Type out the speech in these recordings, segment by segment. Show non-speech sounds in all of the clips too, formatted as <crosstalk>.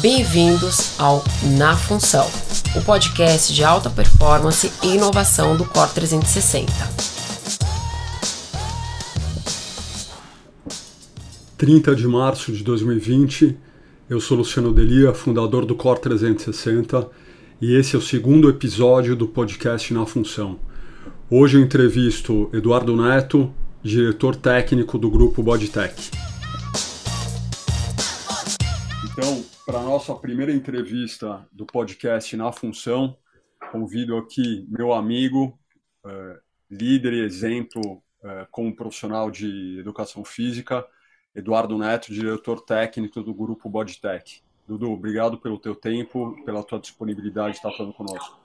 Bem-vindos ao Na Função, o podcast de alta performance e inovação do Core 360. 30 de março de 2020, eu sou Luciano Delia, fundador do Core 360, e esse é o segundo episódio do podcast Na Função. Hoje eu entrevisto Eduardo Neto, diretor técnico do grupo Bodytech. Então, para a nossa primeira entrevista do podcast Na Função, convido aqui meu amigo, uh, líder e exemplo uh, como profissional de educação física, Eduardo Neto, diretor técnico do grupo Bodytech. Dudu, obrigado pelo teu tempo, pela tua disponibilidade de estar falando conosco.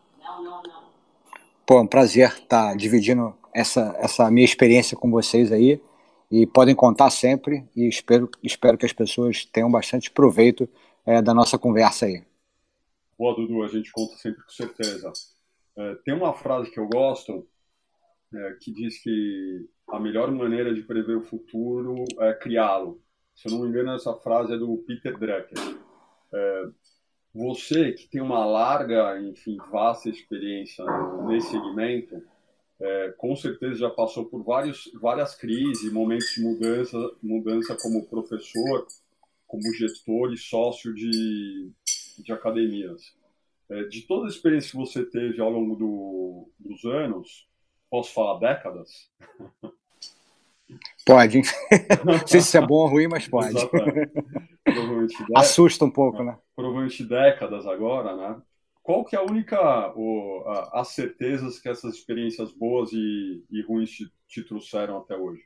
Pô, é um prazer estar dividindo essa, essa minha experiência com vocês aí e podem contar sempre e espero, espero que as pessoas tenham bastante proveito é, da nossa conversa aí. Boa, Dudu, a gente conta sempre com certeza. É, tem uma frase que eu gosto é, que diz que a melhor maneira de prever o futuro é criá-lo. Se eu não me engano, essa frase é do Peter Drucker. Você que tem uma larga, enfim, vasta experiência nesse segmento, é, com certeza já passou por vários, várias crises, momentos de mudança, mudança como professor, como gestor e sócio de, de academias. É, de toda a experiência que você teve ao longo do, dos anos, posso falar décadas? <laughs> Pode. Não sei se é bom ou ruim, mas pode. <laughs> Assusta um pouco, né? Provavelmente décadas agora, né? Qual que é a única, o, a, as certezas que essas experiências boas e, e ruins te, te, trouxeram até hoje?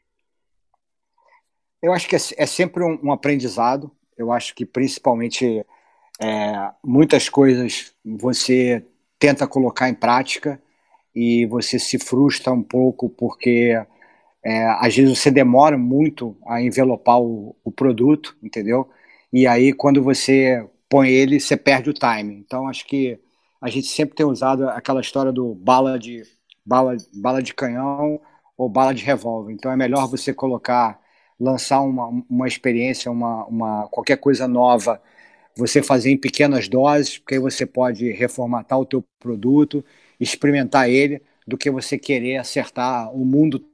Eu acho que é, é sempre um, um, aprendizado. Eu acho que principalmente é, muitas coisas você tenta colocar em prática e você se frustra um pouco porque é, às vezes você demora muito a envelopar o, o produto, entendeu? E aí quando você põe ele, você perde o time. Então acho que a gente sempre tem usado aquela história do bala de bala, bala de canhão ou bala de revólver. Então é melhor você colocar, lançar uma, uma experiência, uma, uma qualquer coisa nova, você fazer em pequenas doses, porque aí você pode reformatar o teu produto, experimentar ele, do que você querer acertar o mundo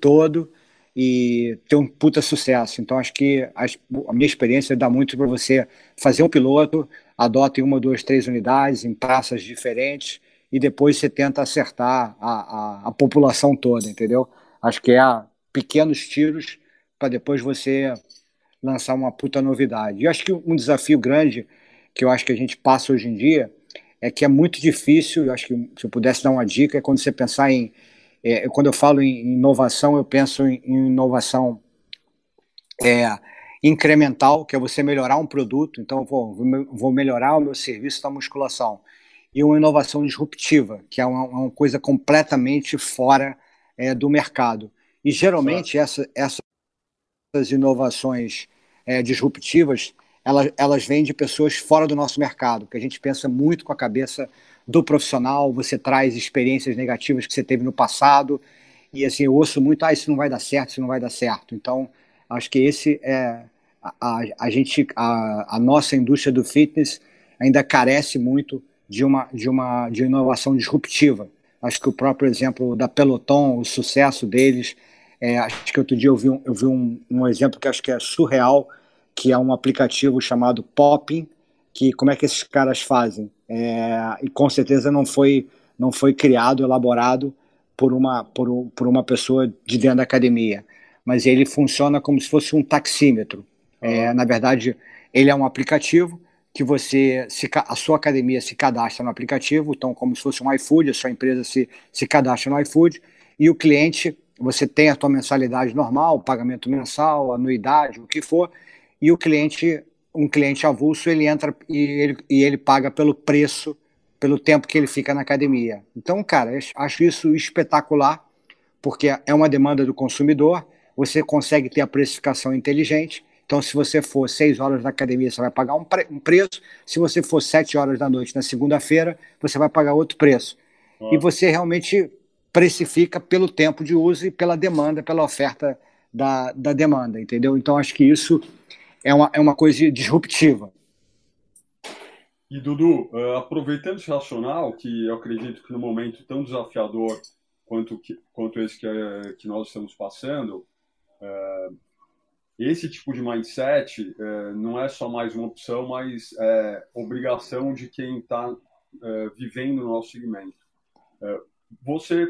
todo e ter um puta sucesso. Então, acho que a, a minha experiência dá muito para você fazer um piloto, adota em uma, duas, três unidades, em praças diferentes, e depois você tenta acertar a, a, a população toda, entendeu? Acho que é pequenos tiros para depois você lançar uma puta novidade. E acho que um desafio grande que eu acho que a gente passa hoje em dia é que é muito difícil, eu acho que se eu pudesse dar uma dica, é quando você pensar em é, quando eu falo em inovação, eu penso em, em inovação é, incremental, que é você melhorar um produto. Então, vou, vou melhorar o meu serviço da musculação. E uma inovação disruptiva, que é uma, uma coisa completamente fora é, do mercado. E geralmente essa, essas inovações é, disruptivas elas, elas vêm de pessoas fora do nosso mercado, que a gente pensa muito com a cabeça do profissional, você traz experiências negativas que você teve no passado, e assim, eu ouço muito, ah, isso não vai dar certo, isso não vai dar certo. Então, acho que esse é a, a, gente, a, a nossa indústria do fitness ainda carece muito de uma, de uma de inovação disruptiva. Acho que o próprio exemplo da Peloton, o sucesso deles, é, acho que outro dia eu vi, um, eu vi um, um exemplo que acho que é surreal, que é um aplicativo chamado Popping, que como é que esses caras fazem? É, e com certeza não foi não foi criado, elaborado por uma por, por uma pessoa de dentro da academia, mas ele funciona como se fosse um taxímetro. É, na verdade, ele é um aplicativo que você se, a sua academia se cadastra no aplicativo, então como se fosse um iFood, a sua empresa se, se cadastra no iFood e o cliente você tem a tua mensalidade normal, pagamento mensal, anuidade, o que for, e o cliente um cliente avulso ele entra e ele, e ele paga pelo preço, pelo tempo que ele fica na academia. Então, cara, acho isso espetacular, porque é uma demanda do consumidor, você consegue ter a precificação inteligente. Então, se você for seis horas na academia, você vai pagar um, pre um preço. Se você for sete horas da noite na segunda-feira, você vai pagar outro preço. E você realmente precifica pelo tempo de uso e pela demanda, pela oferta da, da demanda, entendeu? Então, acho que isso é uma, é uma coisa disruptiva. E Dudu, uh, aproveitando esse racional, que eu acredito que no momento tão desafiador quanto, que, quanto esse que, uh, que nós estamos passando, uh, esse tipo de mindset não é só mais uma opção, mas é obrigação de quem está vivendo no nosso segmento. você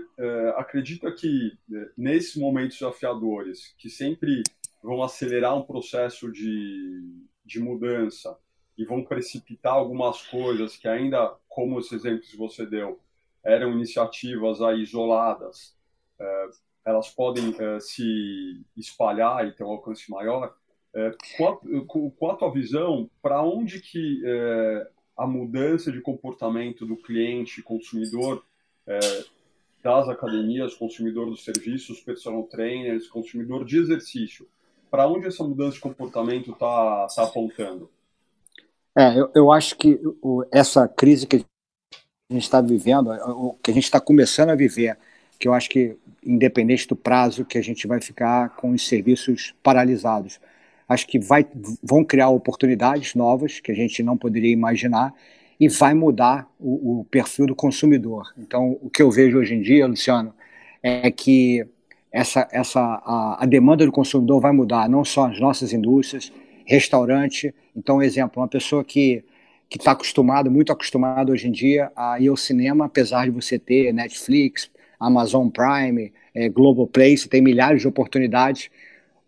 acredita que nesses momentos desafiadores, que sempre vão acelerar um processo de, de mudança, e vão precipitar algumas coisas que ainda, como os exemplos que você deu, eram iniciativas aí isoladas, é, elas podem é, se espalhar e ter um alcance maior. É, qual, qual a tua visão para onde que é, a mudança de comportamento do cliente, consumidor é, das academias, consumidor dos serviços, personal trainers, consumidor de exercício, para onde essa mudança de comportamento está tá apontando? É, eu, eu acho que essa crise que a gente está vivendo, que a gente está começando a viver, que eu acho que, independente do prazo que a gente vai ficar com os serviços paralisados, acho que vai, vão criar oportunidades novas que a gente não poderia imaginar e vai mudar o, o perfil do consumidor. Então, o que eu vejo hoje em dia, Luciano, é que essa, essa, a, a demanda do consumidor vai mudar, não só as nossas indústrias, restaurante. Então, exemplo, uma pessoa que que está acostumado, muito acostumado hoje em dia a ir ao cinema, apesar de você ter Netflix, Amazon Prime, é, Play, você tem milhares de oportunidades.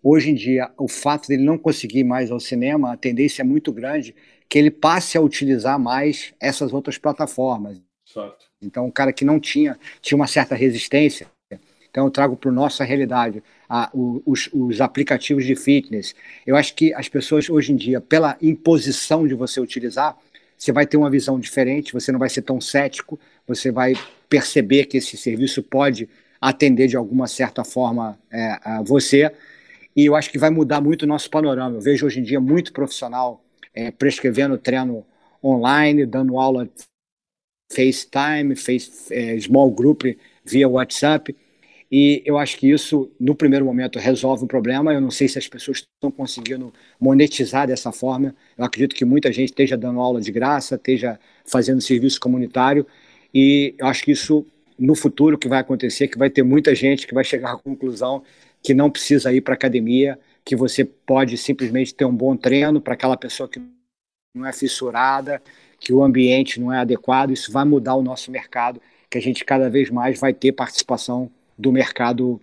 Hoje em dia, o fato dele não conseguir mais ao cinema, a tendência é muito grande que ele passe a utilizar mais essas outras plataformas. Certo. Então, o cara que não tinha, tinha uma certa resistência, então eu trago para a nossa realidade a, os, os, aplicativos de fitness. Eu acho que as pessoas hoje em dia, pela imposição de você utilizar, você vai ter uma visão diferente, você não vai ser tão cético, você vai perceber que esse serviço pode atender de alguma certa forma é, a você. E eu acho que vai mudar muito o nosso panorama. Eu vejo hoje em dia muito profissional é, prescrevendo treino online, dando aula FaceTime, face, é, small group via WhatsApp. E eu acho que isso, no primeiro momento, resolve o problema. Eu não sei se as pessoas estão conseguindo monetizar dessa forma. Eu acredito que muita gente esteja dando aula de graça, esteja fazendo serviço comunitário. E eu acho que isso, no futuro, que vai acontecer, que vai ter muita gente que vai chegar à conclusão que não precisa ir para academia, que você pode simplesmente ter um bom treino para aquela pessoa que não é fissurada, que o ambiente não é adequado. Isso vai mudar o nosso mercado, que a gente cada vez mais vai ter participação do mercado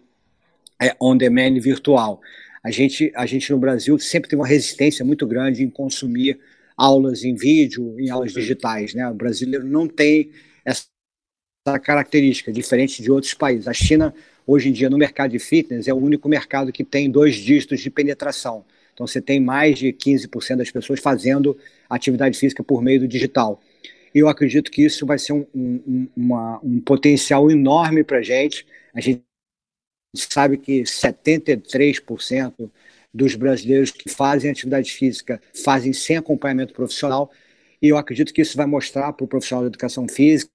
é, on-demand virtual. A gente, a gente no Brasil sempre tem uma resistência muito grande em consumir aulas em vídeo, em aulas digitais. Né? O brasileiro não tem característica, diferente de outros países. A China, hoje em dia, no mercado de fitness, é o único mercado que tem dois dígitos de penetração. Então, você tem mais de 15% das pessoas fazendo atividade física por meio do digital. E eu acredito que isso vai ser um, um, uma, um potencial enorme para a gente a gente sabe que 73% dos brasileiros que fazem atividade física fazem sem acompanhamento profissional, e eu acredito que isso vai mostrar para o profissional de educação física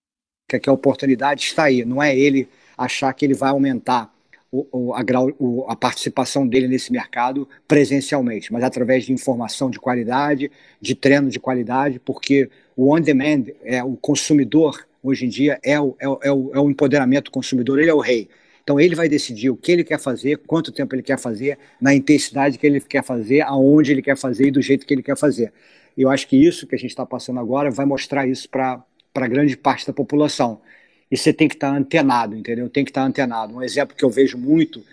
que a oportunidade está aí, não é ele achar que ele vai aumentar o, o, a, o, a, participação dele nesse mercado presencialmente, mas através de informação de qualidade, de treino de qualidade, porque o on-demand, é, o consumidor, hoje em dia é o, é, é, o, é o empoderamento do consumidor, ele é o rei. Então ele vai decidir o que ele quer fazer, quanto tempo ele quer fazer, na intensidade que ele quer fazer, aonde ele quer fazer e do jeito que ele quer fazer. Eu acho que isso que a gente está passando agora vai mostrar isso para grande parte da população. E você tem que estar tá antenado, entendeu? Tem que estar tá antenado. Um exemplo que eu vejo muito,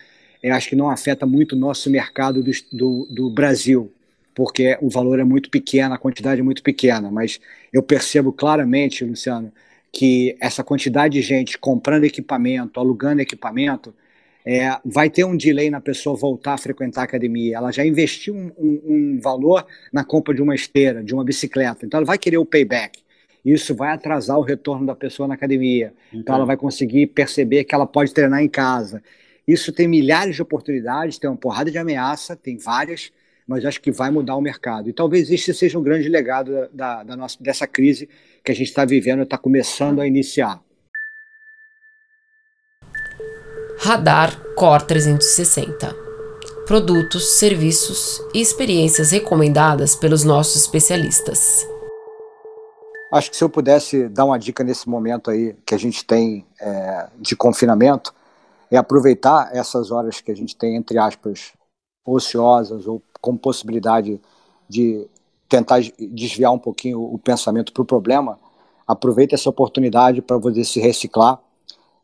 eu acho que não afeta muito o nosso mercado do, do, do Brasil, porque o valor é muito pequeno, a quantidade é muito pequena, mas eu percebo claramente, Luciano, que essa quantidade de gente comprando equipamento, alugando equipamento, é, vai ter um delay na pessoa voltar a frequentar a academia. Ela já investiu um, um, um, valor na compra de uma esteira, de uma bicicleta, então ela vai querer o payback. Isso vai atrasar o retorno da pessoa na academia. Então, então ela vai conseguir perceber que ela pode treinar em casa. Isso tem milhares de oportunidades, tem uma porrada de ameaça, tem várias, mas acho que vai mudar o mercado. E talvez este seja um grande legado da, da, da nossa, dessa crise que a gente está vivendo, está começando a iniciar. Radar Core 360 Produtos, serviços e experiências recomendadas pelos nossos especialistas. Acho que se eu pudesse dar uma dica nesse momento aí que a gente tem é, de confinamento, é aproveitar essas horas que a gente tem, entre aspas, ociosas ou com possibilidade de tentar desviar um pouquinho o pensamento para o problema, aproveita essa oportunidade para você se reciclar.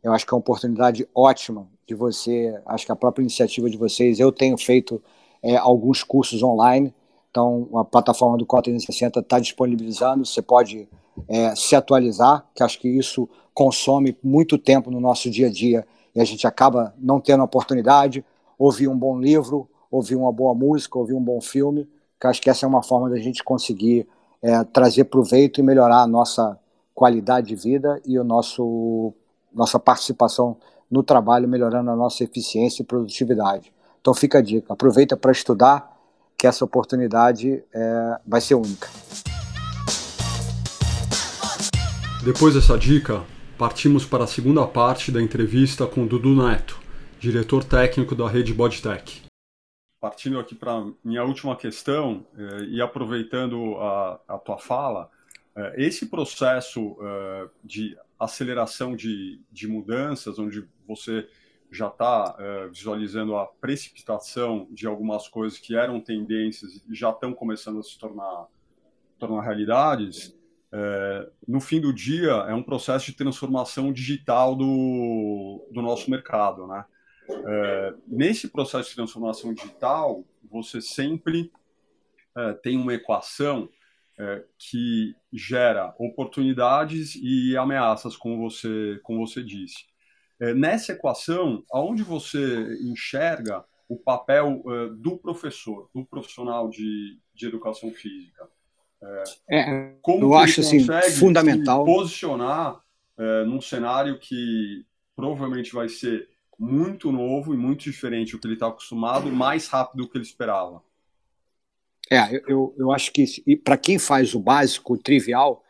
Eu acho que é uma oportunidade ótima de você, acho que a própria iniciativa de vocês, eu tenho feito é, alguns cursos online, então a plataforma do Cota 360 está disponibilizando, você pode é, se atualizar, que acho que isso consome muito tempo no nosso dia a dia e a gente acaba não tendo a oportunidade, ouvir um bom livro, ouvir uma boa música, ouvir um bom filme, que acho que essa é uma forma da gente conseguir é, trazer proveito e melhorar a nossa qualidade de vida e o nosso nossa participação no trabalho, melhorando a nossa eficiência e produtividade. Então fica a dica, aproveita para estudar, que essa oportunidade é, vai ser única. Depois dessa dica, partimos para a segunda parte da entrevista com Dudu Neto, diretor técnico da rede Bodtech partindo aqui para minha última questão eh, e aproveitando a, a tua fala, eh, esse processo eh, de aceleração de, de mudanças, onde você já está visualizando a precipitação de algumas coisas que eram tendências e já estão começando a se tornar, tornar realidades, no fim do dia é um processo de transformação digital do, do nosso mercado, né? É, nesse processo de transformação digital, você sempre é, tem uma equação é, que gera oportunidades e ameaças, como você, como você disse. É, nessa equação, aonde você enxerga o papel é, do professor, do profissional de, de educação física? É, como eu acho assim fundamental posicionar num cenário que provavelmente vai ser muito novo e muito diferente do que ele está acostumado, mais rápido do que ele esperava. É, eu, eu acho que para quem faz o básico, o trivial,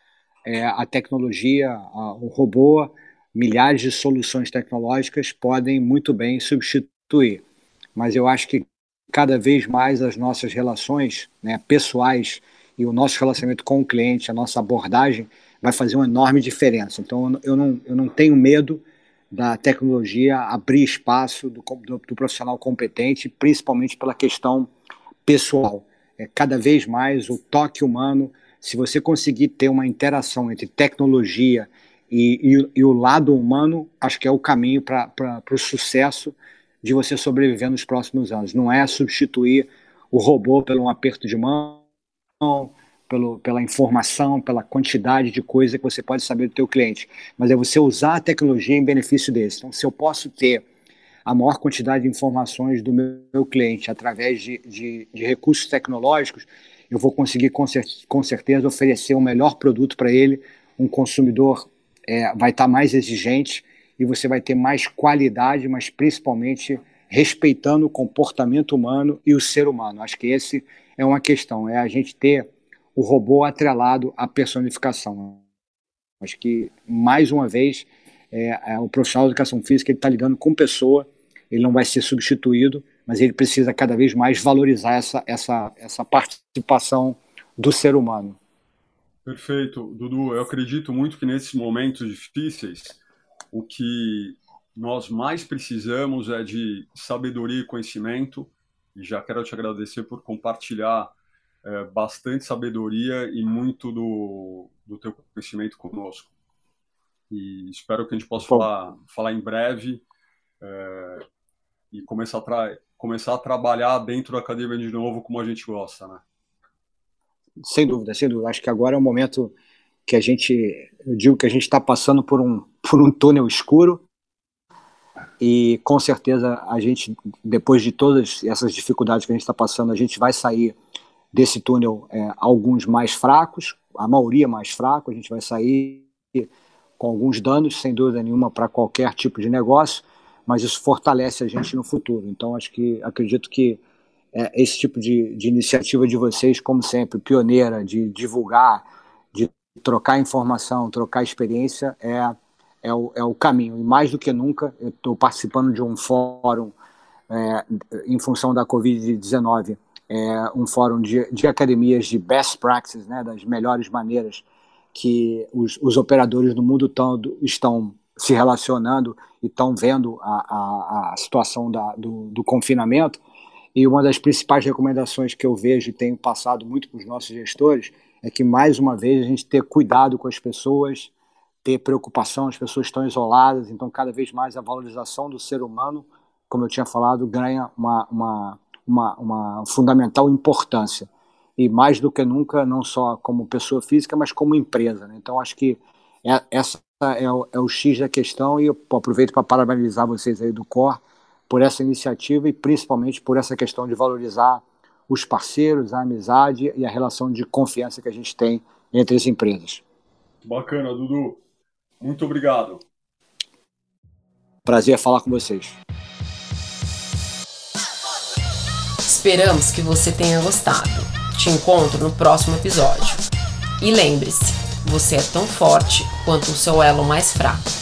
é, a tecnologia, a, o robô, milhares de soluções tecnológicas podem muito bem substituir. Mas eu acho que cada vez mais as nossas relações né, pessoais e o nosso relacionamento com o cliente, a nossa abordagem, vai fazer uma enorme diferença. Então eu não, eu não tenho medo da tecnologia abrir espaço do, do, do, profissional competente, principalmente pela questão pessoal. É, cada vez mais o toque humano, se você conseguir ter uma interação entre tecnologia e, e, e o lado humano, acho que é o caminho para o sucesso de você sobreviver nos próximos anos. Não é substituir o robô pelo um aperto de mão, pelo, pela informação, pela quantidade de coisa que você pode saber do teu cliente, mas é você usar a tecnologia em benefício desse. Então, se eu posso ter a maior quantidade de informações do meu, cliente através de, de, de, recursos tecnológicos, eu vou conseguir com, cer com certeza oferecer o um melhor produto para ele. Um consumidor é, vai estar tá mais exigente e você vai ter mais qualidade, mas principalmente respeitando o comportamento humano e o ser humano. Acho que esse é uma questão, é a gente ter o robô atrelado à personificação. Acho que, mais uma vez, é, é, o profissional de educação física está lidando com pessoa, ele não vai ser substituído, mas ele precisa cada vez mais valorizar essa, essa, essa participação do ser humano. Perfeito, Dudu. Eu acredito muito que nesses momentos difíceis, o que nós mais precisamos é de sabedoria e conhecimento. E já quero te agradecer por compartilhar é, bastante sabedoria e muito do, do teu conhecimento conosco. E espero que a gente possa falar, falar em breve é, e começar a, começar a trabalhar dentro da academia de novo como a gente gosta, né? Sem dúvida, sem dúvida. Acho que agora é o momento que a gente, eu digo que a gente está passando por um, <laughs> por um túnel escuro e com certeza a gente, depois de todas essas dificuldades que a gente está passando, a gente vai sair desse túnel é, alguns mais fracos, a maioria mais fraco, a gente vai sair com alguns danos, sem dúvida nenhuma, para qualquer tipo de negócio, mas isso fortalece a gente no futuro. Então, acho que acredito que é, esse tipo de, de iniciativa de vocês, como sempre, pioneira, de divulgar, de trocar informação, trocar experiência, é, é, o, é o caminho. E mais do que nunca, eu estou participando de um fórum é, em função da Covid-19 é, um fórum de, de, academias de best practices, né, das melhores maneiras que os, os operadores do mundo todo estão se relacionando e estão vendo a, a, a situação da, do, do, confinamento. E uma das principais recomendações que eu vejo e tenho passado muito para os nossos gestores é que, mais uma vez, a gente ter cuidado com as pessoas, ter preocupação, as pessoas estão isoladas, então, cada vez mais a valorização do ser humano, como eu tinha falado, ganha uma, uma, uma, uma fundamental importância. E mais do que nunca, não só como pessoa física, mas como empresa. Né? Então, acho que é, essa é o, é o X da questão e eu aproveito para parabenizar vocês aí do COR por essa iniciativa e principalmente por essa questão de valorizar os parceiros, a amizade e a relação de confiança que a gente tem entre as empresas. Bacana, Dudu. Muito obrigado. Prazer falar com vocês. Esperamos que você tenha gostado. Te encontro no próximo episódio. E lembre-se, você é tão forte quanto o seu elo mais fraco.